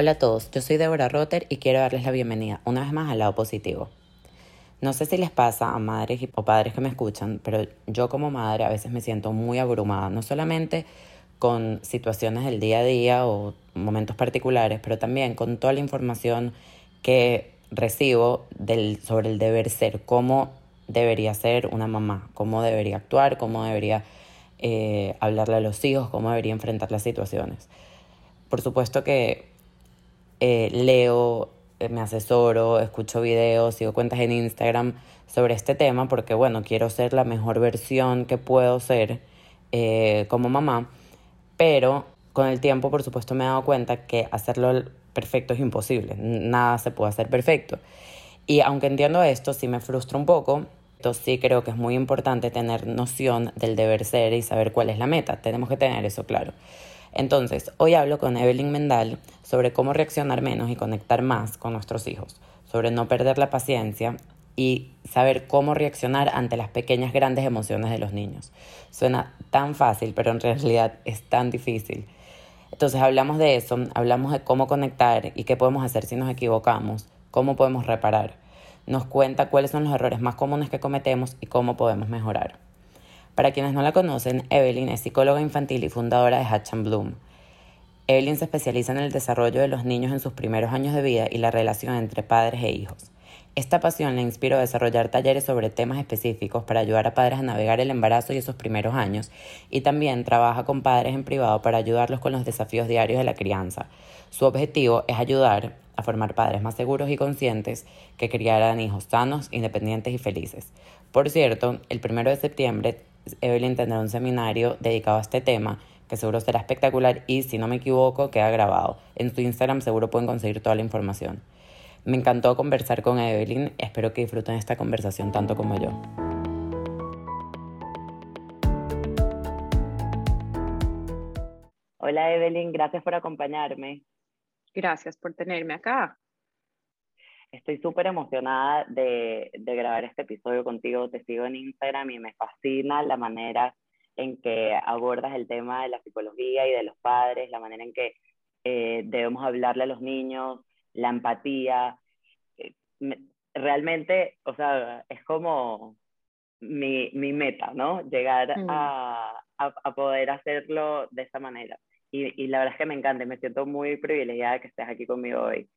Hola a todos, yo soy Deborah Rotter y quiero darles la bienvenida una vez más al lado positivo. No sé si les pasa a madres o padres que me escuchan, pero yo como madre a veces me siento muy abrumada, no solamente con situaciones del día a día o momentos particulares, pero también con toda la información que recibo del, sobre el deber ser, cómo debería ser una mamá, cómo debería actuar, cómo debería eh, hablarle a los hijos, cómo debería enfrentar las situaciones. Por supuesto que eh, leo, eh, me asesoro, escucho videos, sigo cuentas en Instagram sobre este tema porque, bueno, quiero ser la mejor versión que puedo ser como mamá pero con el tiempo, por supuesto, me he dado cuenta que hacerlo perfecto es imposible. Nada se puede hacer perfecto. Y aunque entiendo esto, sí me frustra un poco. Entonces sí creo que es muy importante tener noción del deber ser y saber cuál es la meta. Tenemos que tener eso claro. Entonces, hoy hablo con Evelyn Mendal sobre cómo reaccionar menos y conectar más con nuestros hijos, sobre no perder la paciencia y saber cómo reaccionar ante las pequeñas grandes emociones de los niños. Suena tan fácil, pero en realidad es tan difícil. Entonces hablamos de eso, hablamos de cómo conectar y qué podemos hacer si nos equivocamos, cómo podemos reparar. Nos cuenta cuáles son los errores más comunes que cometemos y cómo podemos mejorar. Para quienes no la conocen, Evelyn es psicóloga infantil y fundadora de Hatch Bloom. Evelyn se especializa en el desarrollo de los niños en sus primeros años de vida y la relación entre padres e hijos. Esta pasión le inspiró a desarrollar talleres sobre temas específicos para ayudar a padres a navegar el embarazo y esos primeros años, y también trabaja con padres en privado para ayudarlos con los desafíos diarios de la crianza. Su objetivo es ayudar a formar padres más seguros y conscientes que criaran hijos sanos, independientes y felices. Por cierto, el primero de septiembre Evelyn tendrá un seminario dedicado a este tema que seguro será espectacular y si no me equivoco queda grabado. En su Instagram seguro pueden conseguir toda la información. Me encantó conversar con Evelyn, espero que disfruten esta conversación tanto como yo. Hola Evelyn, gracias por acompañarme. Gracias por tenerme acá. Estoy súper emocionada de, de, grabar este episodio contigo. Te sigo en Instagram y me fascina la manera en que abordas el tema de la psicología y de los padres, la manera en que eh, debemos hablarle a los niños, la empatía. Eh, realmente, o sea, es como mi, mi meta, ¿no? Llegar mm. a, a, poder hacerlo de esa manera. Y, y, la verdad es que me encanta, me siento muy privilegiada que estés aquí conmigo hoy.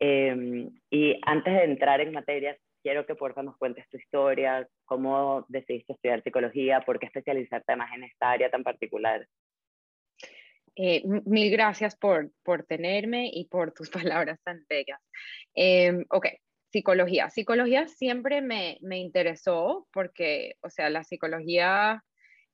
Em, y antes de entrar en materias, quiero que por favor nos cuentes tu historia, cómo decidiste estudiar psicología, por qué especializarte más en esta área tan particular. Eh, mil gracias por, por tenerme y por tus palabras tan bellas. Eh, ok, psicología. Psicología siempre me, me interesó porque, o sea, la psicología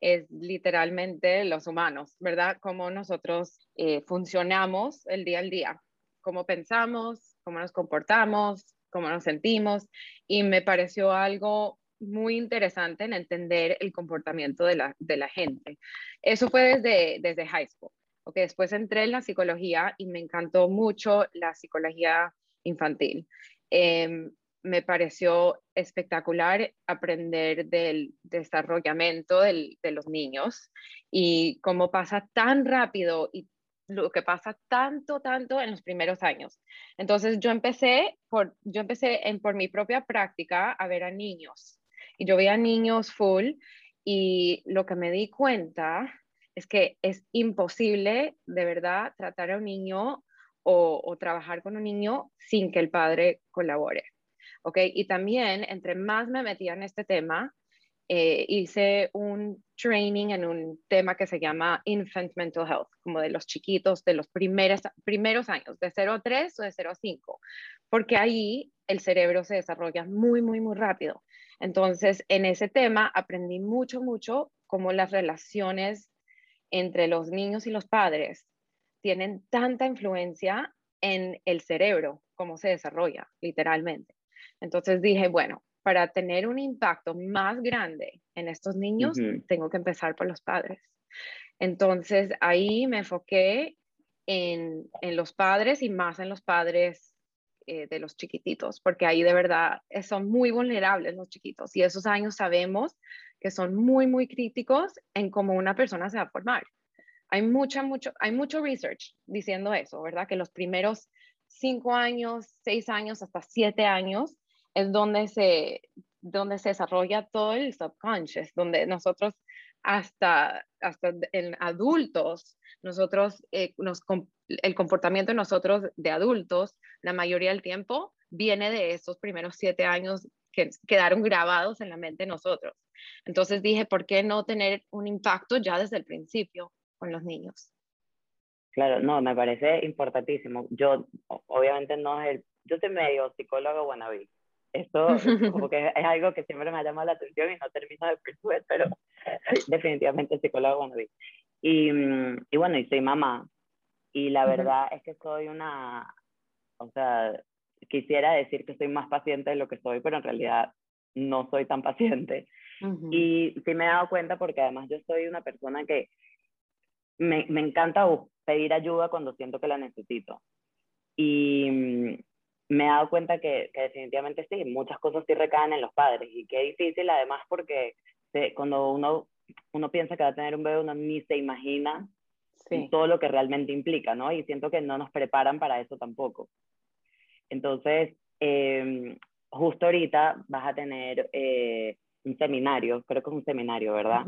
es literalmente los humanos, ¿verdad? Cómo nosotros eh, funcionamos el día al día, cómo pensamos, cómo nos comportamos, cómo nos sentimos. Y me pareció algo muy interesante en entender el comportamiento de la, gente. Eso fue desde, desde high school. Okay, después entré en la psicología y me encantó mucho la psicología infantil. Em, me pareció espectacular aprender del desarrollamiento de los niños y cómo pasa tan rápido y lo que pasa tanto, tanto en los primeros años. Entonces yo empecé por, yo empecé en, por mi propia práctica a ver a niños y yo veía niños full y lo que me di cuenta es que es imposible de verdad tratar a un niño o, trabajar con un niño sin que el padre colabore. ¿Ok? Y también, entre más me metía en este tema, eh, hice un training en un tema que se llama Infant Mental Health, como de los chiquitos de los primeros, primeros años, de 0 a 3 o de 0 a 5, porque ahí el cerebro se desarrolla muy, muy, muy rápido. Entonces, en ese tema aprendí mucho, mucho cómo las relaciones entre los niños y los padres tienen tanta influencia en el cerebro, cómo se desarrolla, literalmente. Entonces dije, bueno, para tener un impacto más grande en estos niños, tengo que empezar por los padres. Entonces ahí me enfoqué en, en los padres y más en los padres eh, de los chiquititos, porque ahí de verdad son muy vulnerables los chiquitos y esos años sabemos que son muy, muy críticos en cómo una persona se va a formar. Hay, mucha, mucho, hay mucho research diciendo eso, ¿verdad? Que los primeros cinco años, seis años, hasta siete años es donde se, donde se desarrolla todo el subconscious, donde nosotros hasta, hasta en adultos, nosotros, eh, nos, el comportamiento de nosotros de adultos, la mayoría del tiempo, viene de esos primeros siete años que quedaron grabados en la mente de nosotros. Entonces dije, ¿por qué no tener un impacto ya desde el principio con los niños? Claro, no, me parece importantísimo. Yo, obviamente, no es el. Yo soy medio psicólogo wannabe. Esto como que es algo que siempre me ha llamado la atención y no termino de persuadir, pero definitivamente psicólogo wannabe. Y, mm, y bueno, y soy mamá. Y la verdad es que soy una. O sea, quisiera decir que soy más paciente de lo que soy, pero en realidad no soy tan paciente. Y sí me he dado cuenta porque además yo soy una persona que me, me encanta pedir ayuda cuando siento que la necesito. Y mm, me he dado cuenta que, definitivamente sí, muchas cosas sí recaen en los padres y qué difícil además porque cuando uno, uno piensa que va a tener un bebé, uno ni se imagina todo lo que realmente implica, ¿no? Y siento que no nos preparan para eso tampoco. Entonces, em, justo ahorita vas a tener eh, un seminario, creo que es un seminario, ¿verdad?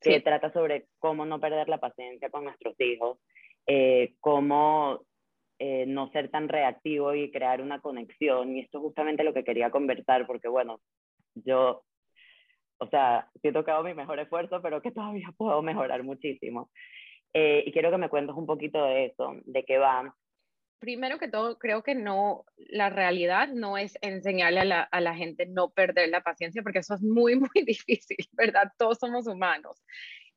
Que trata sobre cómo no perder la paciencia con nuestros hijos, eh, cómo eh, no ser tan reactivo y crear una conexión. Y esto es justamente lo que quería conversar, porque bueno, yo, o sea, sí he tocado mi mejor esfuerzo, pero que todavía puedo mejorar muchísimo. Eh, y quiero que me cuentes un poquito de eso, de qué va. Primero que todo, creo que no, la realidad no es enseñarle a la, a la gente no perder la paciencia, porque eso es muy, muy difícil, ¿verdad? Todos somos humanos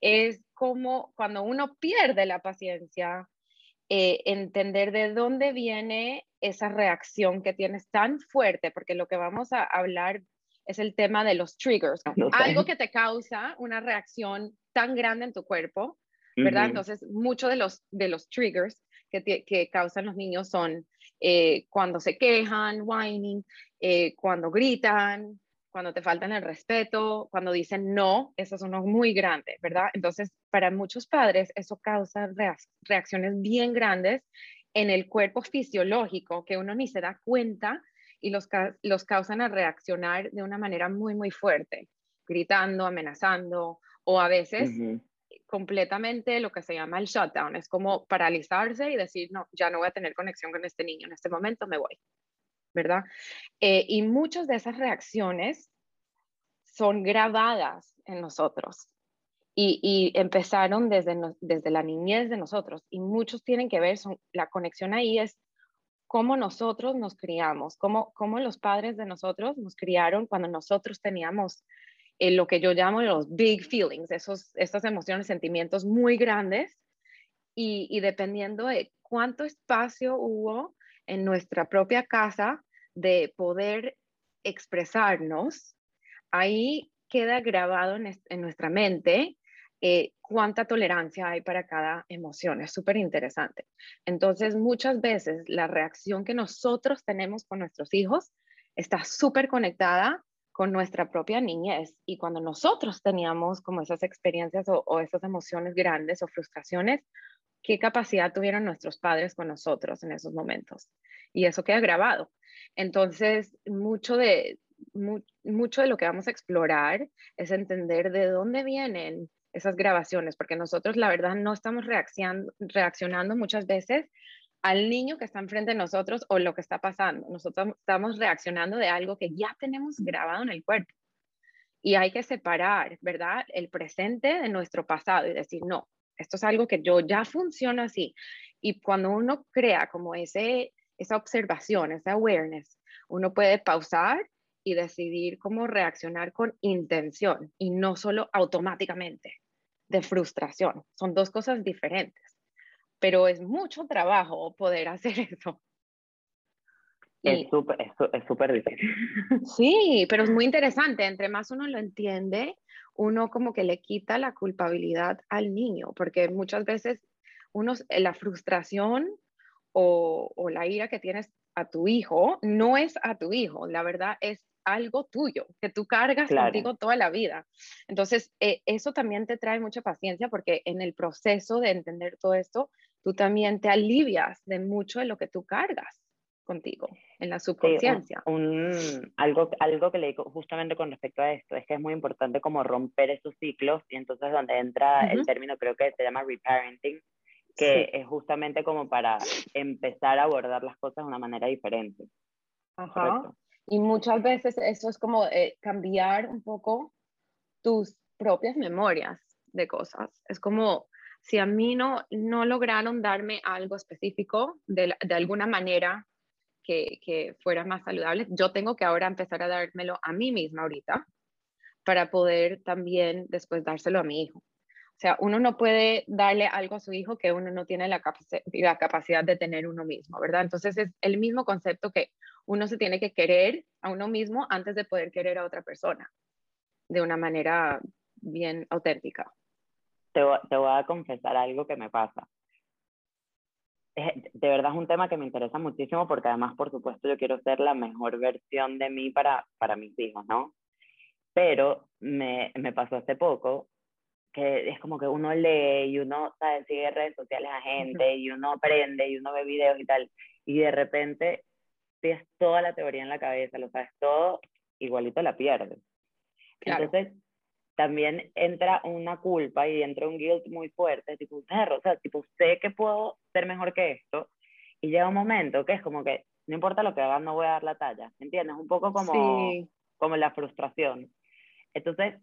es como cuando uno pierde la paciencia, eh, entender de dónde viene esa reacción que tienes tan fuerte, porque lo que vamos a hablar es el tema de los triggers, algo que te causa una reacción tan grande en tu cuerpo, ¿verdad? Entonces, muchos de los, de los triggers que, que causan los niños son eh, cuando se quejan, whining, eh, cuando gritan, cuando te faltan el respeto, cuando dicen no, eso es uno muy grande, ¿verdad? Entonces, para muchos padres eso causa reacciones bien grandes en el cuerpo fisiológico que uno ni se da cuenta y los, los causan a reaccionar de una manera muy, muy fuerte, gritando, amenazando o a veces completamente lo que se llama el shutdown, es como paralizarse y decir, no, ya no voy a tener conexión con este niño, en este momento me voy. ¿Verdad? Eh, y muchas de esas reacciones son grabadas en nosotros y, empezaron desde, desde la niñez de nosotros y muchos tienen que ver, son, la conexión ahí es cómo nosotros nos criamos, cómo, cómo los padres de nosotros nos criaron cuando nosotros teníamos eh, lo que yo llamo los big feelings, esos, esas emociones, sentimientos muy grandes y, y dependiendo de cuánto espacio hubo en nuestra propia casa de poder expresarnos, ahí queda grabado en, nuestra mente eh, cuánta tolerancia hay para cada emoción. Es súper interesante. Entonces, muchas veces la reacción que nosotros tenemos con nuestros hijos está súper conectada con nuestra propia niñez. Y cuando nosotros teníamos como esas experiencias o, o esas emociones grandes o frustraciones, qué capacidad tuvieron nuestros padres con nosotros en esos momentos. Y eso queda grabado. Entonces, mucho de, mucho de lo que vamos a explorar es entender de dónde vienen esas grabaciones, porque nosotros la verdad no estamos reaccionando muchas veces al niño que está enfrente de nosotros o lo que está pasando. Nosotros estamos reaccionando de algo que ya tenemos grabado en el cuerpo. Y hay que separar, ¿verdad? El presente de nuestro pasado y decir, no, esto es algo que yo ya funciona así. Y cuando uno crea como ese, esa observación, esa awareness, uno puede pausar y decidir cómo reaccionar con intención y no solo automáticamente de frustración. Son dos cosas diferentes, pero es mucho trabajo poder hacer eso. Es súper es súper difícil. Sí, pero es muy interesante. Entre más uno lo entiende, uno como que le quita la culpabilidad al niño, porque muchas veces uno, la frustración o, la ira que tienes a tu hijo no es a tu hijo, la verdad es algo tuyo, que tú cargas contigo toda la vida. Entonces, eh, eso también te trae mucha paciencia porque en el proceso de entender todo esto, tú también te alivias de mucho de lo que tú cargas contigo en la subconsciencia. un, algo, algo que le digo justamente con respecto a esto es que es muy importante como romper esos ciclos y entonces donde entra el término creo que se llama reparenting, que es justamente como para empezar a abordar las cosas de una manera diferente. Ajá. Y muchas veces eso es como eh, cambiar un poco tus propias memorias de cosas. Es como si a mí no, no lograron darme algo específico de, de alguna manera que, que, fuera más saludable, yo tengo que ahora empezar a dármelo a mí misma ahorita para poder también después dárselo a mi hijo. O sea, uno no puede darle algo a su hijo que uno no tiene la, la capacidad de tener uno mismo, ¿verdad? Entonces es el mismo concepto que uno se tiene que querer a uno mismo antes de poder querer a otra persona de una manera bien auténtica. Te, te voy a confesar algo que me pasa. De verdad es un tema que me interesa muchísimo porque además, por supuesto, yo quiero ser la mejor versión de mí para, para mis hijos, ¿no? Pero me, me pasó hace poco que es como que uno lee y uno ¿sabes? sigue redes sociales a gente y uno aprende y uno ve videos y tal, y de repente tienes toda la teoría en la cabeza, lo sabes todo, igualito la pierdes. Entonces, también entra una culpa y entra un guilt muy fuerte, tipo, o sea, tipo, sé que puedo ser mejor que esto, y llega un momento que es como que, no importa lo que haga, no voy a dar la talla, ¿entiendes? Un poco como, como la frustración. Entonces,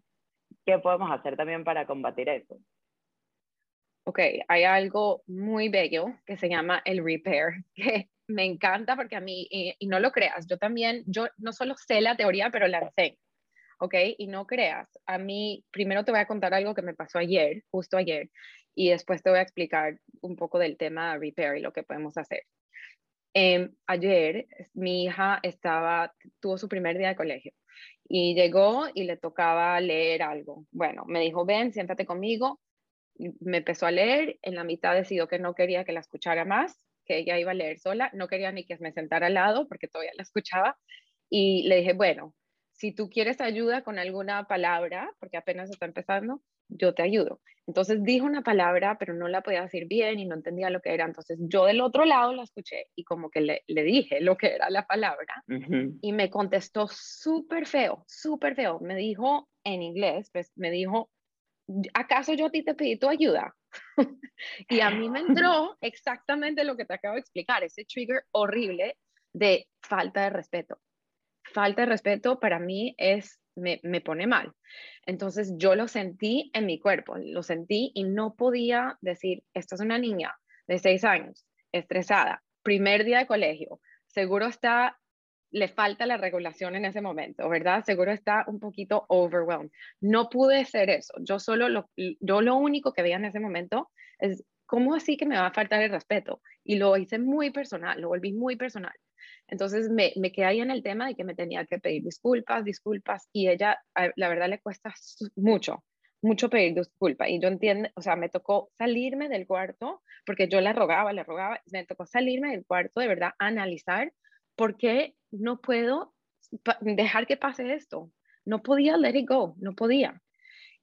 ¿qué podemos hacer también para combatir eso? Ok, hay algo muy bello que se llama el repair, que me encanta porque a mí, y, no lo creas, yo también, yo no solo sé la teoría, pero la enseño. ¿Ok? Y no creas, a mí, primero te voy a contar algo que me pasó ayer, justo ayer, y después te voy a explicar un poco del tema repair y lo que podemos hacer. Em, ayer mi hija estaba, tuvo su primer día de colegio y llegó y le tocaba leer algo. Bueno, me dijo, ven, siéntate conmigo. Me empezó a leer, en la mitad decidió que no quería que la escuchara más, que ella iba a leer sola, no quería ni que me sentara al lado porque todavía la escuchaba. Y le dije, bueno, si tú quieres ayuda con alguna palabra, porque apenas está empezando, yo te ayudo. Entonces dijo una palabra, pero no la podía decir bien y no entendía lo que era. Entonces yo del otro lado la escuché y como que le, le dije lo que era la palabra y me contestó súper feo, súper feo. Me dijo en inglés, pues me dijo, ¿acaso yo a ti te pedí tu ayuda? y a mí me entró exactamente lo que te acabo de explicar, ese trigger horrible de falta de respeto. Falta de respeto para mí es, me, me pone mal. Entonces yo lo sentí en mi cuerpo, lo sentí y no podía decir, esta es una niña de seis años, estresada, primer día de colegio, seguro está, le falta la regulación en ese momento, ¿verdad? Seguro está un poquito overwhelmed. No pude ser eso. Yo solo, lo, yo lo único que veía en ese momento es, ¿cómo así que me va a faltar el respeto? Y lo hice muy personal, lo volví muy personal. Entonces me, me quedé ahí en el tema de que me tenía que pedir disculpas, disculpas, y ella, la verdad, le cuesta mucho, mucho pedir disculpas. Y yo entiendo, o sea, me tocó salirme del cuarto, porque yo le rogaba, le rogaba, me tocó salirme del cuarto, de verdad, analizar por qué no puedo dejar que pase esto. No podía let it go, no podía.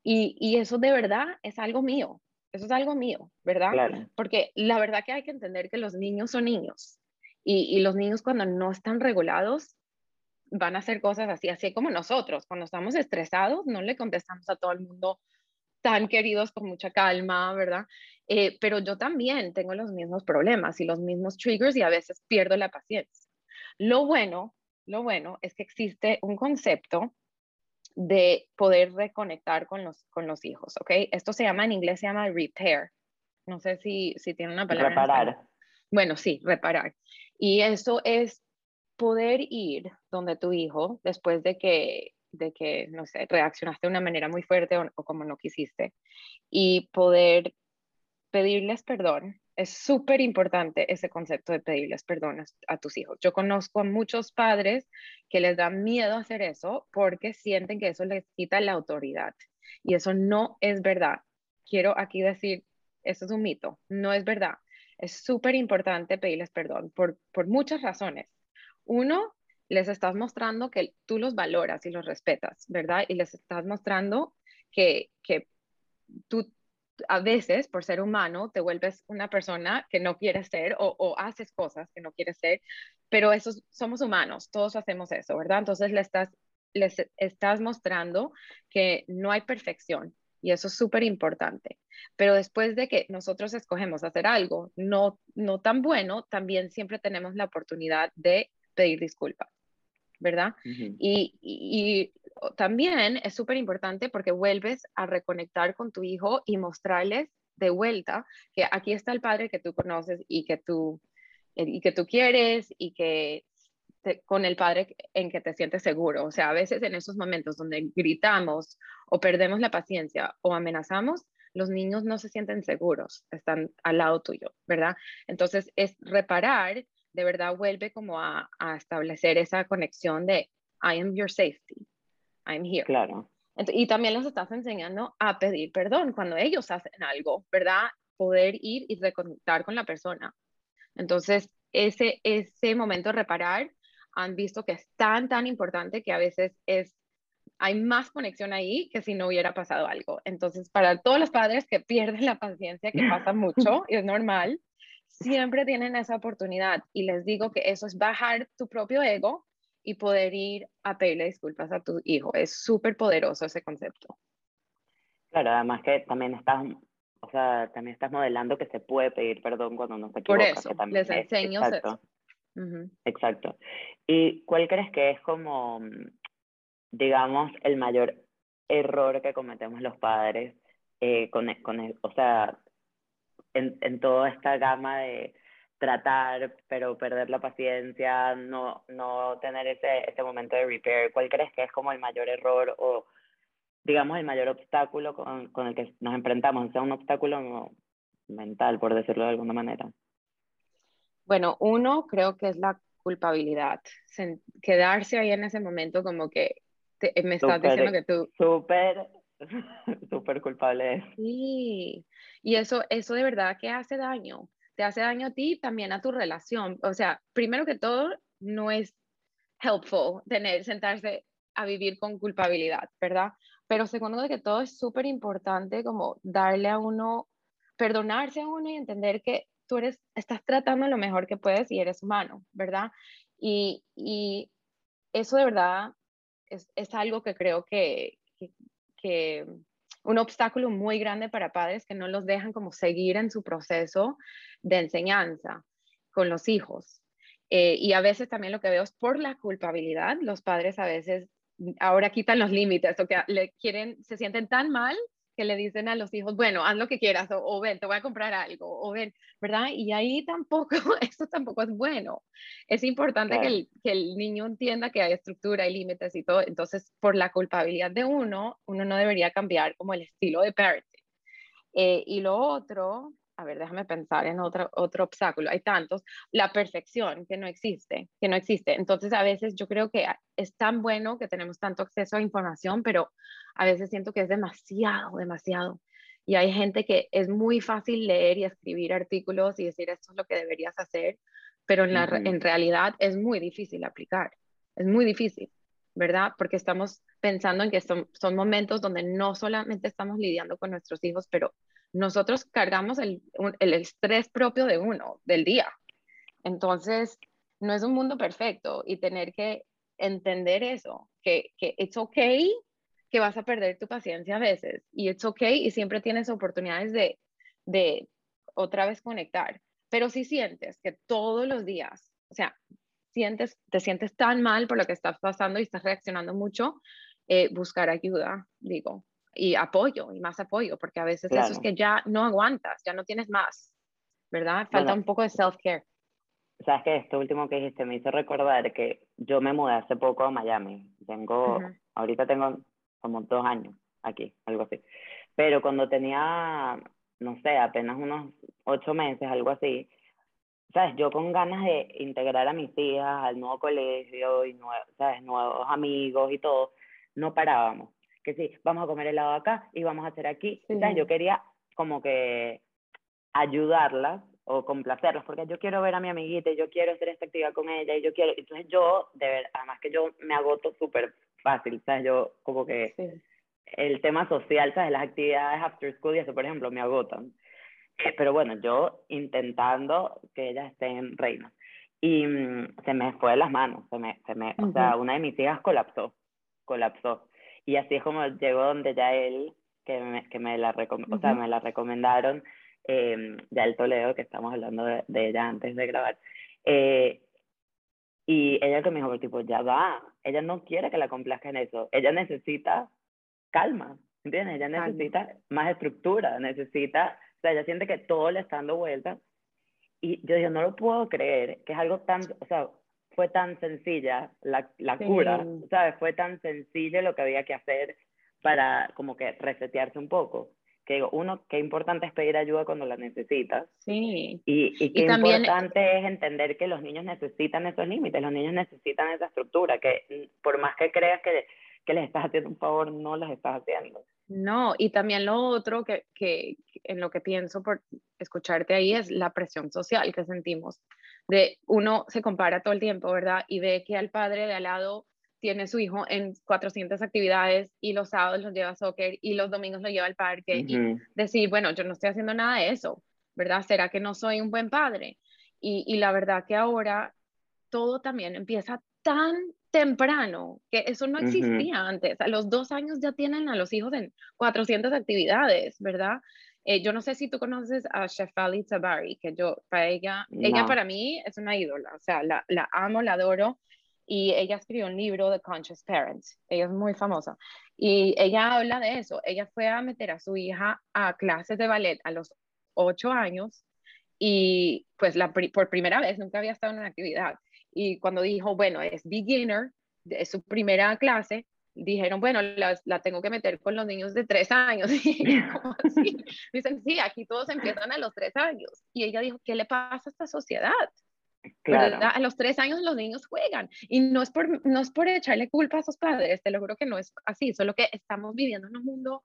Y, y eso de verdad es algo mío, eso es algo mío, ¿verdad? Porque la verdad que hay que entender que los niños son niños y, los niños cuando no están regulados van a hacer cosas así, así como nosotros. Cuando estamos estresados no le contestamos a todo el mundo tan queridos con mucha calma, ¿verdad? Eh, pero yo también tengo los mismos problemas y los mismos triggers y a veces pierdo la paciencia. Lo bueno, lo bueno es que existe un concepto de poder reconectar con los, con los hijos, ¿ok? Esto se llama, en inglés se llama repair. No sé si, si tiene una palabra. Reparar. Bueno, sí, reparar. Y eso es poder ir donde tu hijo, después de que, de que no sé, reaccionaste de una manera muy fuerte o, como no quisiste, y poder pedirles perdón. Es súper importante ese concepto de pedirles perdón a, tus hijos. Yo conozco a muchos padres que les da miedo hacer eso porque sienten que eso les quita la autoridad. Y eso no es verdad. Quiero aquí decir, eso es un mito, no es verdad. Es súper importante pedirles perdón por, por muchas razones. Uno, les estás mostrando que tú los valoras y los respetas, ¿verdad? Y les estás mostrando que, que tú a veces, por ser humano, te vuelves una persona que no quieres ser o, haces cosas que no quieres ser, pero esos somos humanos, todos hacemos eso, ¿verdad? Entonces le estás, les estás mostrando que no hay perfección y eso es súper importante. Pero después de que nosotros escogemos hacer algo no, no tan bueno, también siempre tenemos la oportunidad de pedir disculpas. ¿verdad? y, y, también es súper importante porque vuelves a reconectar con tu hijo y mostrarles de vuelta que aquí está el padre que tú conoces y que tú, y que tú quieres y que con el padre en que te sientes seguro. O sea, a veces en esos momentos donde gritamos o perdemos la paciencia o amenazamos, los niños no se sienten seguros, están al lado tuyo, ¿verdad? Entonces es reparar de verdad vuelve como a, establecer esa conexión de I am your safety, I'm here. Claro. y también les estás enseñando a pedir perdón cuando ellos hacen algo, ¿verdad? Poder ir y reconectar con la persona. Entonces, ese, ese momento de reparar, han visto que es tan, tan importante que a veces es, hay más conexión ahí que si no hubiera pasado algo. Entonces, para todos los padres que pierden la paciencia, que pasa mucho, y es normal, siempre tienen esa oportunidad y les digo que eso es bajar tu propio ego y poder ir a pedirle disculpas a tu hijo. Es súper poderoso ese concepto. Claro, además que también estás, o sea, también estás modelando que se puede pedir perdón cuando no se equivoca. Por eso, les enseño exacto. ¿Y cuál crees que es como, digamos, el mayor error que cometemos los padres eh, con, con, o sea, en, en toda esta gama de tratar, pero perder la paciencia, no, no tener ese, ese momento de repair? ¿Cuál crees que es como el mayor error o, digamos, el mayor obstáculo con, con el que nos enfrentamos? O sea, un obstáculo mental, por decirlo de alguna manera. Bueno, uno creo que es la culpabilidad, quedarse ahí en ese momento como que me estás diciendo que tú... Súper súper culpable. Sí, y eso, eso de verdad que hace daño. Te hace daño a ti y también a tu relación. O sea, primero que todo, no es helpful tener, sentarse a vivir con culpabilidad, ¿verdad? Pero segundo de que todo es súper importante como darle a uno, perdonarse a uno y entender que tú eres, estás tratando lo mejor que puedes y eres humano, ¿verdad? Y, eso de verdad es, es algo que creo que, que un obstáculo muy grande para padres que no los dejan como seguir en su proceso de enseñanza con los hijos. Eh, y a veces también lo que veo es por la culpabilidad, los padres a veces ahora quitan los límites o que le quieren, se sienten tan mal que le dicen a los hijos, bueno, haz lo que quieras, o, ven, te voy a comprar algo, o ven, ¿verdad? Y ahí tampoco, esto tampoco es bueno. Es importante que, el, que el niño entienda que hay estructura y límites y todo. Entonces, por la culpabilidad de uno, uno no debería cambiar como el estilo de parenting. Eh, y lo otro, a ver, déjame pensar en otro, otro obstáculo. Hay tantos. La perfección que no existe, que no existe. Entonces, a veces yo creo que es tan bueno que tenemos tanto acceso a información, pero a veces siento que es demasiado, demasiado. Y hay gente que es muy fácil leer y escribir artículos y decir esto es lo que deberías hacer, pero en, la, en realidad es muy difícil aplicar. Es muy difícil, ¿verdad? Porque estamos pensando en que son, son momentos donde no solamente estamos lidiando con nuestros hijos, pero nosotros cargamos el, el estrés propio de uno, del día. Entonces, no es un mundo perfecto y tener que entender eso, que, que it's okay que vas a perder tu paciencia a veces y it's okay y siempre tienes oportunidades de, de otra vez conectar. Pero si sientes que todos los días, o sea, sientes, te sientes tan mal por lo que estás pasando y estás reaccionando mucho, eh, buscar ayuda, digo, y apoyo y más apoyo, porque a veces eso es que ya no aguantas, ya no tienes más, ¿verdad? Falta un poco de self-care. Sabes que esto último que dijiste me hizo recordar que yo me mudé hace poco a Miami. Tengo, ahorita tengo como dos años aquí, algo así. Pero cuando tenía, no sé, apenas unos ocho meses, algo así, ¿sabes? Yo con ganas de integrar a mis hijas al nuevo colegio y ¿sabes? nuevos amigos y todo, no parábamos que sí, vamos a comer helado acá y vamos a hacer aquí. Yo quería como que ayudarlas o complacerlos, porque yo quiero ver a mi amiguita y yo quiero hacer esta actividad con ella y yo quiero, entonces yo, de además que yo me agoto súper fácil, ¿sabes? Yo como que el tema social, ¿sabes? Las actividades after school y eso, por ejemplo, me agotan. Eh, pero bueno, yo intentando que ellas estén reinas. Y mm, se me fue de las manos, se me, se me, o sea, una de mis hijas colapsó, colapsó. Y así es como llegó donde ya él, que me, que me, la, o sea, me la recomendaron, eh, ya el Toledo, que estamos hablando de, ella antes de grabar. Eh, y ella que me dijo, tipo, ya va, ella no quiere que la complazca en eso, ella necesita calma, ¿entiendes? Ella necesita más estructura, necesita, o sea, ella siente que todo le está dando vuelta. Y yo digo, no lo puedo creer, que es algo tan, o sea, fue tan sencilla la, la cura, ¿sabes? Fue tan sencillo lo que había que hacer para como que resetearse un poco. Que digo, uno, qué importante es pedir ayuda cuando la necesitas. Sí. Y, y qué importante es entender que los niños necesitan esos límites, los niños necesitan esa estructura, que por más que creas que que les estás haciendo un favor, no las estás haciendo. No, y también lo otro que, que, en lo que pienso por escucharte ahí es la presión social que sentimos. De uno se compara todo el tiempo, ¿verdad? Y ve que al padre de al lado tiene su hijo en 400 actividades y los sábados los lleva a soccer y los domingos lo lleva al parque y decir, bueno, yo no estoy haciendo nada de eso, ¿verdad? ¿Será que no soy un buen padre? Y, y la verdad que ahora todo también empieza tan temprano, que eso no existía antes. A los dos años ya tienen a los hijos en 400 actividades, ¿verdad? Eh, yo no sé si tú conoces a Shefali Tabari, que yo, para ella, ella para mí es una ídola, o sea, la, la, amo, la adoro, y ella escribió un libro de Conscious Parents, ella es muy famosa, y ella habla de eso, ella fue a meter a su hija a clases de ballet a los ocho años, y pues la, por primera vez nunca había estado en una actividad, y cuando dijo, bueno, es beginner, es su primera clase, dijeron, bueno, la, la, tengo que meter con los niños de tres años. Y como así, dicen, sí, aquí todos empiezan a los tres años. Y ella dijo, ¿qué le pasa a esta sociedad? Claro. A los tres años los niños juegan y no es, por, no es por echarle culpa a sus padres, te lo juro que no es así, solo que estamos viviendo en un mundo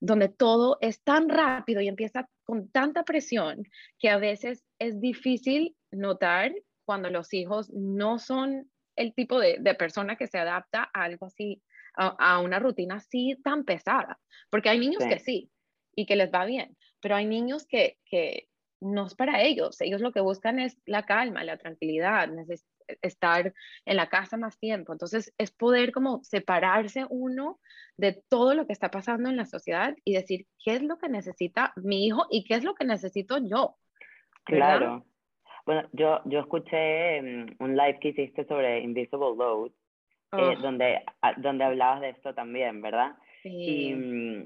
donde todo es tan rápido y empieza con tanta presión que a veces es difícil notar cuando los hijos no son el tipo de, de persona que se adapta a algo así, a, una rutina así tan pesada. Porque hay niños que sí y que les va bien, pero hay niños que, que no es para ellos. Ellos lo que buscan es la calma, la tranquilidad, estar en la casa más tiempo. Entonces es poder como separarse uno de todo lo que está pasando en la sociedad y decir qué es lo que necesita mi hijo y qué es lo que necesito yo. Claro. Bueno, yo, yo escuché mm, un live que hiciste sobre Invisible Load, eh, donde, donde hablabas de esto también, ¿verdad? Sí. Mm,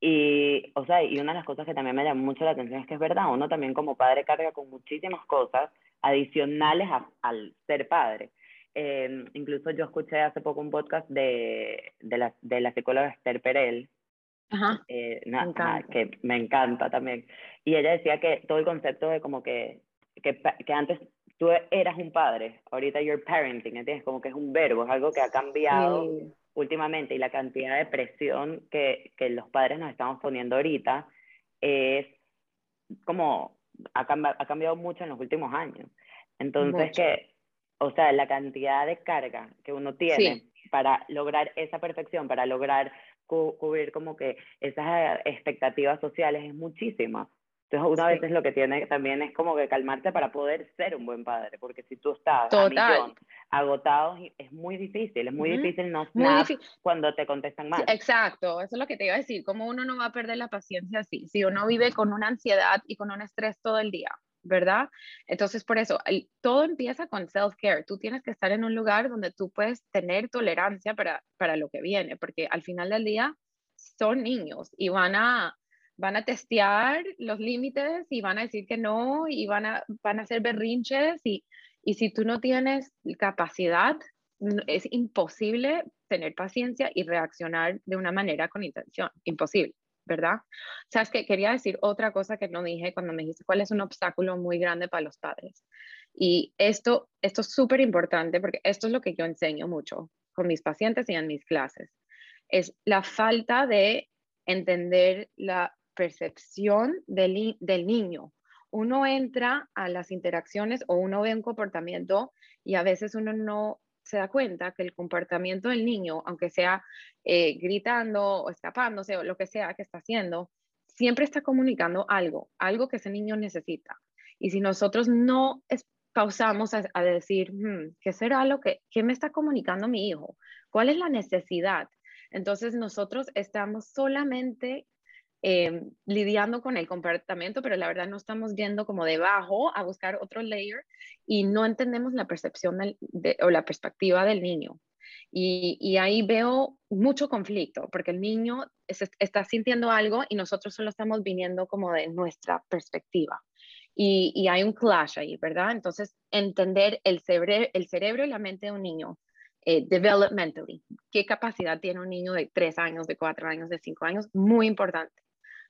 y, o sea, y una de las cosas que también me llama mucho la atención es que es verdad, uno también como padre carga con muchísimas cosas adicionales al ser padre. Eh, incluso yo escuché hace poco un podcast de, de, la, de la psicóloga Esther Perel, Ajá, eh, que me encanta también. Y ella decía que todo el concepto de como que que, que antes tú eras un padre, ahorita you're parenting, ¿entiendes? Como que es un verbo, es algo que ha cambiado últimamente y la cantidad de presión que, que los padres nos estamos poniendo ahorita es como, ha, ha cambiado mucho en los últimos años. Entonces que, o sea, la cantidad de carga que uno tiene para lograr esa perfección, para lograr cubrir como que esas expectativas sociales es muchísima. Entonces, una vez lo que tiene también es como que calmarte para poder ser un buen padre, porque si tú estás agotado, es muy difícil, es muy difícil no snap cuando te contestan mal. exacto, eso es lo que te iba a decir, como uno no va a perder la paciencia así, si uno vive con una ansiedad y con un estrés todo el día, ¿verdad? Entonces, por eso, todo empieza con self-care. Tú tienes que estar en un lugar donde tú puedes tener tolerancia para, para lo que viene, porque al final del día son niños y van a van a testear los límites y van a decir que no y van a, van a hacer berrinches y, y si tú no tienes capacidad, es imposible tener paciencia y reaccionar de una manera con intención, imposible, ¿verdad? Sabes que quería decir otra cosa que no dije cuando me dijiste cuál es un obstáculo muy grande para los padres. Y esto, esto es súper importante porque esto es lo que yo enseño mucho con mis pacientes y en mis clases. Es la falta de entender la percepción del, del niño. uno entra a las interacciones o uno ve un comportamiento y a veces uno no se da cuenta que el comportamiento del niño, aunque sea eh, gritando o escapándose o lo que sea que está haciendo, siempre está comunicando algo, algo que ese niño necesita. Y si nosotros no pausamos a, decir, hmm, ¿qué será lo que, qué me está comunicando mi hijo? ¿Cuál es la necesidad? Entonces nosotros estamos solamente eh, lidiando con el comportamiento, pero la verdad no estamos yendo como debajo a buscar otro layer y no entendemos la percepción o la perspectiva del niño. Y, ahí veo mucho conflicto, porque el niño está sintiendo algo y nosotros solo estamos viniendo como de nuestra perspectiva. Y, hay un clash ahí, ¿verdad? Entonces, entender el, cerebro, el cerebro y la mente de un niño, eh, developmentally, qué capacidad tiene un niño de tres años, de cuatro años, de cinco años, muy importante.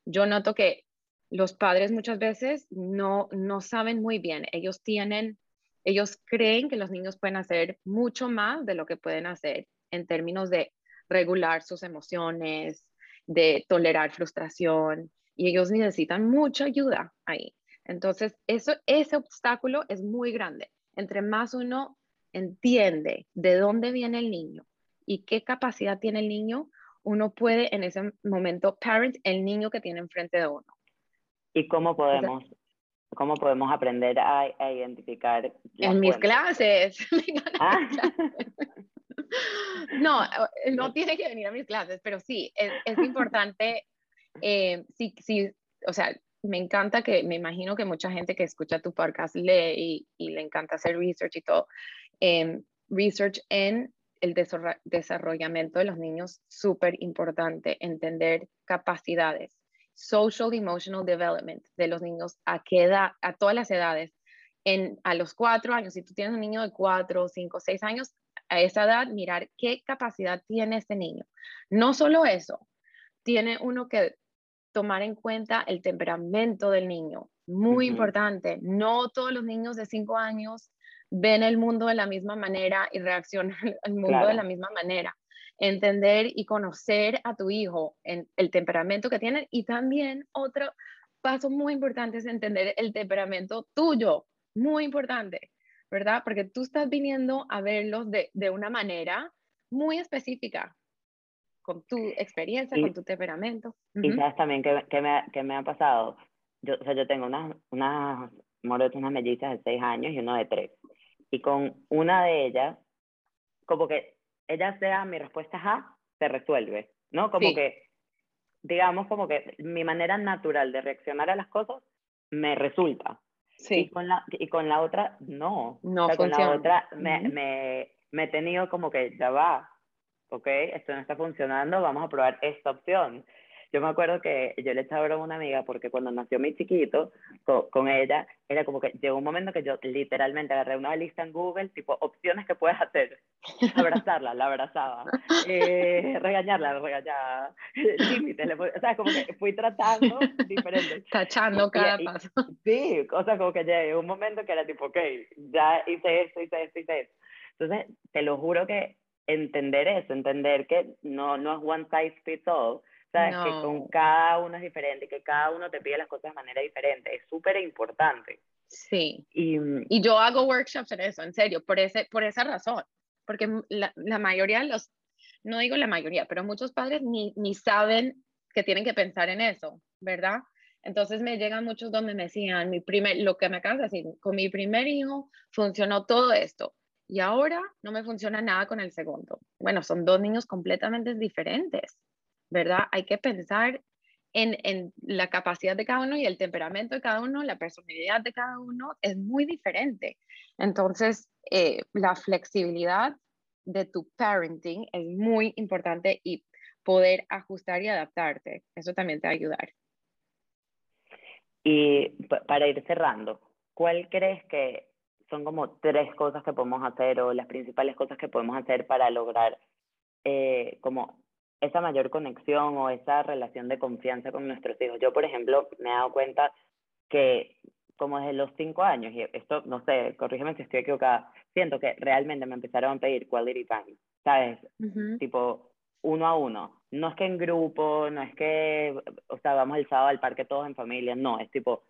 Yo noto que los padres muchas veces no, no saben muy bien, ellos tienen ellos creen que los niños pueden hacer mucho más de lo que pueden hacer en términos de regular sus emociones, de tolerar frustración, y ellos necesitan mucha ayuda ahí. Entonces, eso, ese obstáculo es muy grande. Entre más uno entiende de dónde viene el niño y qué capacidad tiene el niño, uno puede en ese momento parent el niño que tiene enfrente de uno. ¿Y cómo podemos ¿Cómo podemos aprender a, identificar? En mis clases. Ah. no, no tiene que venir a mis clases, pero sí, es, es importante, eh, sí, sí, o sea, me encanta que, me imagino que mucha gente que escucha tu podcast lee y, y le encanta hacer research y todo. Eh, research en el desarrollamiento de los niños, súper importante, entender capacidades social emotional development de los niños a qué edad, a todas las edades. En, a los cuatro años, si tú tienes un niño de cuatro, cinco, seis años, a esa edad mirar qué capacidad tiene este niño. No solo eso, tiene uno que tomar en cuenta el temperamento del niño. Muy importante, no todos los niños de cinco años ven el mundo de la misma manera y reaccionan al mundo de la misma manera entender y conocer a tu hijo en el temperamento que tiene y también otro paso muy importante es entender el temperamento tuyo, muy importante, ¿verdad? Porque tú estás viniendo a verlos de, de una manera muy específica, con tu experiencia, con tu temperamento. Y sabes también que, que, me, que, me, ha pasado. Yo, o sea, yo tengo unas, unas unas mellizas de seis años y uno de tres. Y con una de ellas, como que ella sea mi respuesta A, se resuelve, ¿no? Como que, digamos, como que mi manera natural de reaccionar a las cosas me resulta. Sí. Y con la, y con la otra, no. No Con la otra me, me, me he tenido como que, ya va, ok, esto no está funcionando, vamos a probar esta opción. Yo me acuerdo que yo le echaba broma a una amiga porque cuando nació mi chiquito, con, ella, era como que llegó un momento que yo literalmente agarré una lista en Google, tipo opciones que puedes hacer. Abrazarla, la abrazaba. Eh, regañarla, la regañaba. Límites, o sea, como que fui tratando diferentes. Tachando cada paso. Sí, o sea, como que llegó un momento que era tipo, ok, ya hice esto, hice esto, hice esto. Entonces, te lo juro que entender eso, entender que no, no es one size fits all, que con cada uno es diferente, que cada uno te pide las cosas de manera diferente. Es súper importante. Sí. Y, y, yo hago workshops en eso, en serio, por, ese, por esa razón. Porque la, la mayoría de los, no digo la mayoría, pero muchos padres ni, ni saben que tienen que pensar en eso, ¿verdad? Entonces me llegan muchos donde me decían, mi primer, lo que me acabas de decir, con mi primer hijo funcionó todo esto y ahora no me funciona nada con el segundo. Bueno, son dos niños completamente diferentes. ¿Verdad? Hay que pensar en, en, la capacidad de cada uno y el temperamento de cada uno, la personalidad de cada uno es muy diferente. Entonces, eh, la flexibilidad de tu parenting es muy importante y poder ajustar y adaptarte, eso también te va a ayudar. Y para ir cerrando, ¿cuál crees que son como tres cosas que podemos hacer o las principales cosas que podemos hacer para lograr eh, como esa mayor conexión o esa relación de confianza con nuestros hijos. Yo, por ejemplo, me he dado cuenta que como desde los cinco años, y esto, no sé, corrígeme si estoy equivocada, siento que realmente me empezaron a pedir quality time, ¿sabes? Tipo, uno a uno. No es que en grupo, no es que, o sea, vamos el sábado al parque todos en familia, no, es tipo,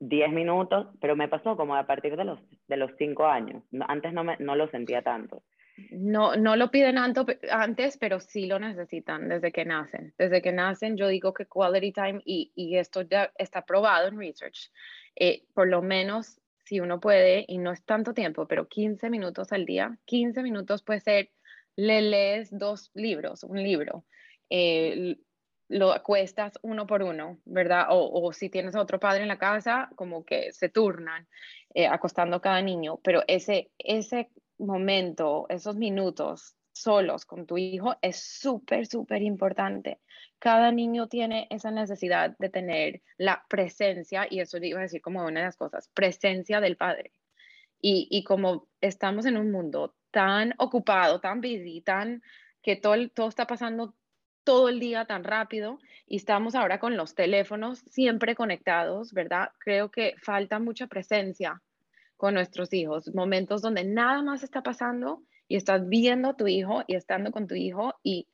10 minutos, pero me pasó como a partir de los, de los 5 años. Antes no, me, no lo sentía tanto. No, no lo piden antes, pero sí lo necesitan desde que nacen. Desde que nacen, yo digo que quality time, y, y esto ya está probado en research, eh, por lo menos si uno puede, y no es tanto tiempo, pero 15 minutos al día, 15 minutos puede ser, le lees dos libros, un libro, eh, lo acuestas uno por uno, ¿verdad? O, si tienes a otro padre en la casa, como que se turnan eh, acostando cada niño, pero ese, ese momento, esos minutos solos con tu hijo es súper, súper importante. Cada niño tiene esa necesidad de tener la presencia, y eso iba a decir como una de las cosas, presencia del padre. Y, y como estamos en un mundo tan ocupado, tan busy, tan que todo, todo está pasando todo el día tan rápido y estamos ahora con los teléfonos siempre conectados, ¿verdad? Creo que falta mucha presencia con nuestros hijos, momentos donde nada más está pasando y estás viendo a tu hijo y estando con tu hijo y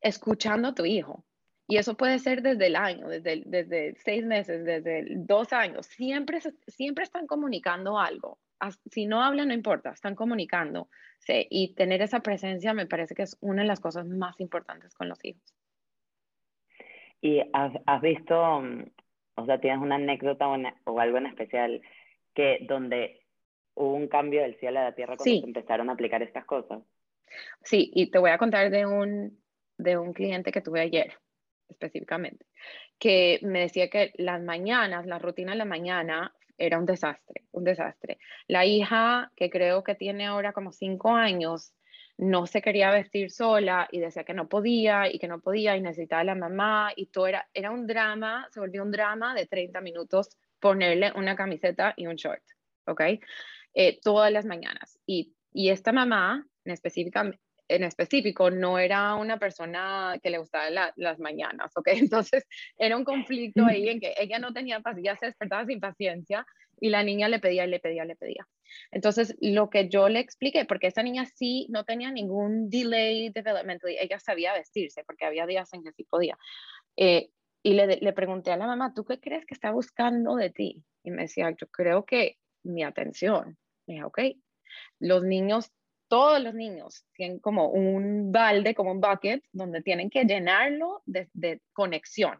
escuchando a tu hijo. Y eso puede ser desde el año, desde, desde seis meses, desde dos años. Siempre, siempre están comunicando algo. Si no hablan, no importa, están comunicando. Y tener esa presencia me parece que es una de las cosas más importantes con los hijos. ¿Y has, visto, mm, o sea, tienes una anécdota o, algo en especial que donde hubo un cambio del cielo a la tierra cuando se empezaron a aplicar estas cosas? Sí, y te voy a contar de un, de un cliente que tuve ayer específicamente, que me decía que las mañanas, la rutina de la mañana era un desastre, un desastre. La hija, que creo que tiene ahora como cinco años, no se quería vestir sola y decía que no podía y que no podía y necesitaba a la mamá y todo era, era un drama, se volvió un drama de 30 minutos ponerle una camiseta y un short, ¿ok? Eh, todas las mañanas. Y, y esta mamá, en en específico no era una persona que le gustaba las mañanas, ¿ok? Entonces era un conflicto ahí en que ella no tenía paciencia, se despertaba sin paciencia y la niña le pedía, le pedía, le pedía. Entonces lo que yo le expliqué, porque esa niña sí no tenía ningún delay developmental, ella sabía vestirse porque había días en que sí podía. Eh, y le, le pregunté a la mamá, ¿tú qué crees que está buscando de ti? Y me decía, yo creo que mi atención. Me dije, ok, los niños todos los niños tienen como un balde, como un bucket, donde tienen que llenarlo de, conexión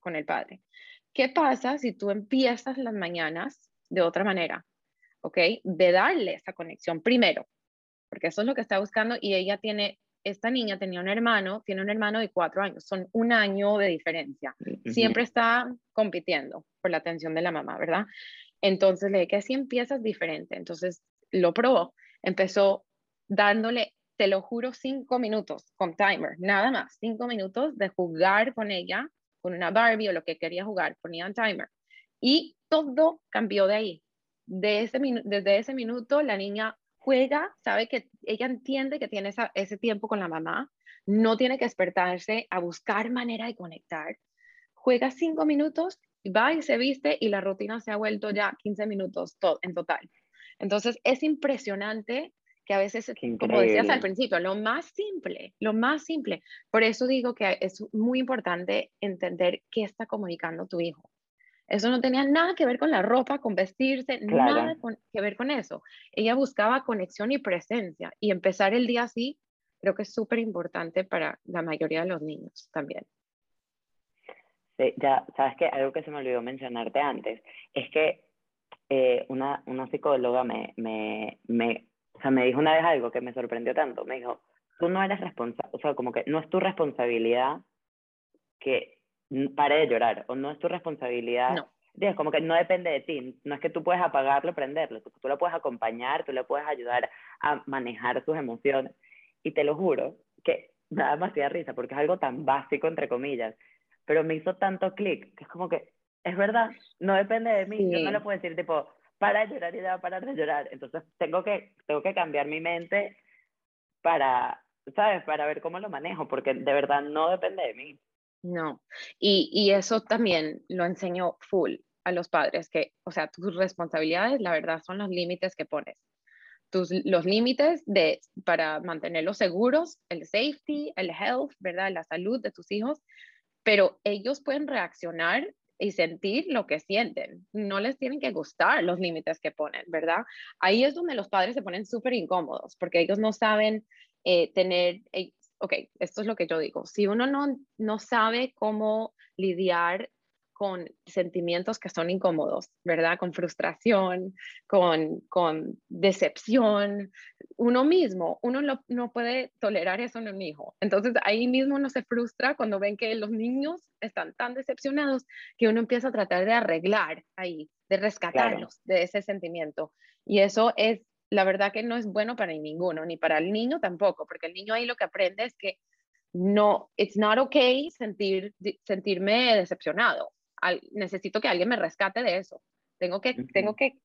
con el padre. ¿Qué pasa si tú empiezas las mañanas de otra manera? ¿Ok? De darle esa conexión primero, porque eso es lo que está buscando y ella tiene, esta niña tenía un hermano, tiene un hermano de cuatro años, son un año de diferencia. Siempre está compitiendo por la atención de la mamá, ¿verdad? Entonces le dije que si empiezas diferente. Entonces lo probó, empezó dándole, te lo juro, cinco minutos con timer, nada más, cinco minutos de jugar con ella, con una Barbie o lo que quería jugar, ponía un timer. Y todo cambió de ahí. De ese desde ese minuto la niña juega, sabe que ella entiende que tiene ese tiempo con la mamá, no tiene que despertarse a buscar manera de conectar. Juega cinco minutos, va y se viste y la rutina se ha vuelto ya 15 minutos en total. Entonces es impresionante que a veces, como decías al principio, lo más simple, lo más simple. Por eso digo que es muy importante entender qué está comunicando tu hijo. Eso no tenía nada que ver con la ropa, con vestirse, nada que ver con eso. Ella buscaba conexión y presencia y empezar el día así creo que es súper importante para la mayoría de los niños también. Sí, ya, sabes que algo que se me olvidó mencionarte antes es que eh, una, una psicóloga me, me, me o sea, me dijo una vez algo que me sorprendió tanto. Me dijo, tú no eres responsable, o sea, como que no es tu responsabilidad que pare de llorar, o no es tu responsabilidad. No. Es como que no depende de ti, no es que tú puedes apagarlo, prenderlo, tú, tú lo puedes acompañar, tú le puedes ayudar a manejar sus emociones. Y te lo juro que nada más da risa, porque es algo tan básico, entre comillas, pero me hizo tanto clic, que es como que, es verdad, no depende de mí, yo no le puedo decir tipo, para de llorar y a parar de llorar. Entonces tengo que, tengo que cambiar mi mente para, ¿sabes? Para ver cómo lo manejo, porque de verdad no depende de mí. No, y, eso también lo enseño full a los padres, que, o sea, tus responsabilidades, la verdad, son los límites que pones. Tus, los límites de, para mantenerlos seguros, el safety, el health, ¿verdad? La salud de tus hijos, pero ellos pueden reaccionar y sentir lo que sienten. No les tienen que gustar los límites que ponen, ¿verdad? Ahí es donde los padres se ponen súper incómodos porque ellos no saben eh, tener, eh, ok, esto es lo que yo digo, si uno no, no sabe cómo lidiar con sentimientos que son incómodos, ¿verdad? Con frustración, con, con decepción. Uno mismo, uno no puede tolerar eso en un hijo. Entonces ahí mismo uno se frustra cuando ven que los niños están tan decepcionados que uno empieza a tratar de arreglar ahí, de rescatarlos de ese sentimiento. Y eso es, la verdad que no es bueno para ninguno, ni para el niño tampoco, porque el niño ahí lo que aprende es que no, it's not okay sentir, sentirme decepcionado necesito que alguien me rescate de eso. Tengo que, tengo que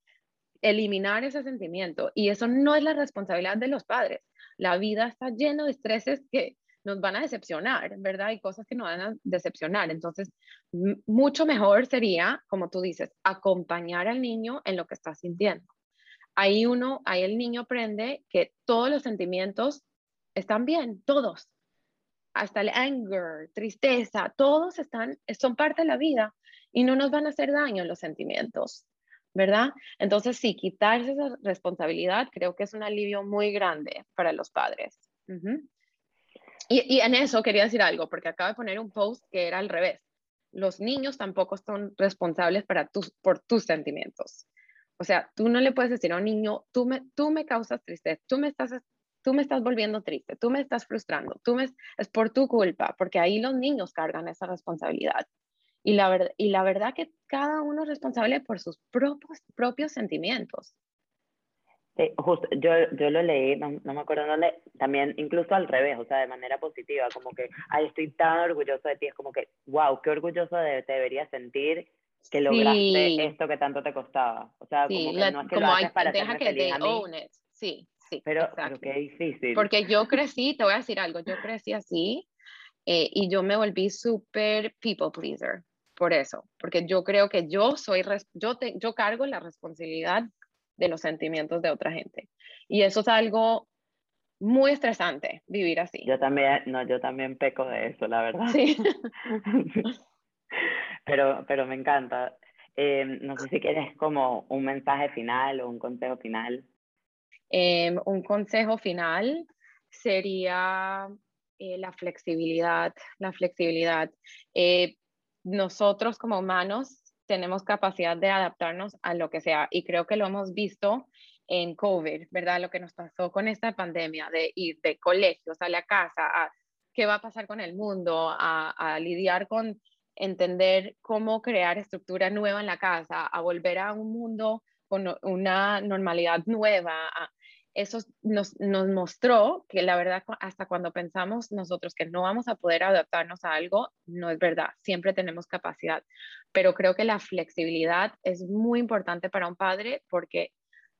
eliminar ese sentimiento y eso no es la responsabilidad de los padres. La vida está llena de estreses que nos van a decepcionar, ¿verdad? Hay cosas que nos van a decepcionar. Entonces, mucho mejor sería, como tú dices, acompañar al niño en lo que está sintiendo. Ahí uno, ahí el niño aprende que todos los sentimientos están bien, todos. Hasta el anger, tristeza, todos están, son parte de la vida y no nos van a hacer daño los sentimientos, ¿verdad? Entonces, sí, quitarse esa responsabilidad creo que es un alivio muy grande para los padres. y, y, en eso quería decir algo, porque acabo de poner un post que era al revés. Los niños tampoco son responsables para tus, por tus sentimientos. O sea, tú no le puedes decir a un niño, tú me, tú me causas tristeza, tú me estás tú me estás volviendo triste, tú me estás frustrando, tú me, es por tu culpa, porque ahí los niños cargan esa responsabilidad. Y la, verdad, y la verdad que cada uno es responsable por sus propios, propios sentimientos. Sí, justo, yo, yo lo leí, no, me acuerdo dónde, también incluso al revés, o sea, de manera positiva, como que, ay, estoy tan orgulloso de ti, es como que, wow, qué orgulloso te deberías sentir que lograste esto que tanto te costaba. O sea, como que no es que lo haces para deja que feliz a mí. Sí, sí. Pero, pero qué difícil. Porque yo crecí, te voy a decir algo, yo crecí así eh, y yo me volví súper people pleaser por eso, porque yo creo que yo soy, yo, yo cargo la responsabilidad de los sentimientos de otra gente. Y eso es algo muy estresante, vivir así. Yo también, no, yo también peco de eso, la verdad. Sí. pero, pero me encanta. Eh, no sé si quieres como un mensaje final o un consejo final. Em, un consejo final sería eh, la flexibilidad, la flexibilidad. Eh, nosotros como humanos tenemos capacidad de adaptarnos a lo que sea y creo que lo hemos visto en COVID, ¿verdad? Lo que nos pasó con esta pandemia de ir de colegios a la casa, a qué va a pasar con el mundo, a, lidiar con entender cómo crear estructura nueva en la casa, a volver a un mundo con una normalidad nueva, eso nos, nos, mostró que la verdad, hasta cuando pensamos nosotros que no vamos a poder adaptarnos a algo, no es verdad, siempre tenemos capacidad. Pero creo que la flexibilidad es muy importante para un padre porque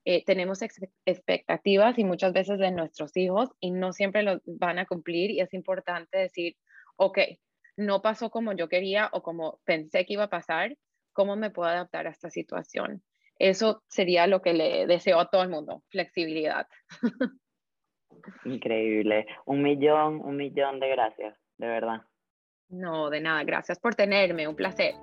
eh, tenemos expectativas y muchas veces de nuestros hijos y no siempre lo van a cumplir y es importante decir, ok, no pasó como yo quería o como pensé que iba a pasar, ¿cómo me puedo adaptar a esta situación? Eso sería lo que le deseo a todo el mundo, flexibilidad. Increíble. Un millón, un millón de gracias, de verdad. No, de nada. Gracias por tenerme. Un placer.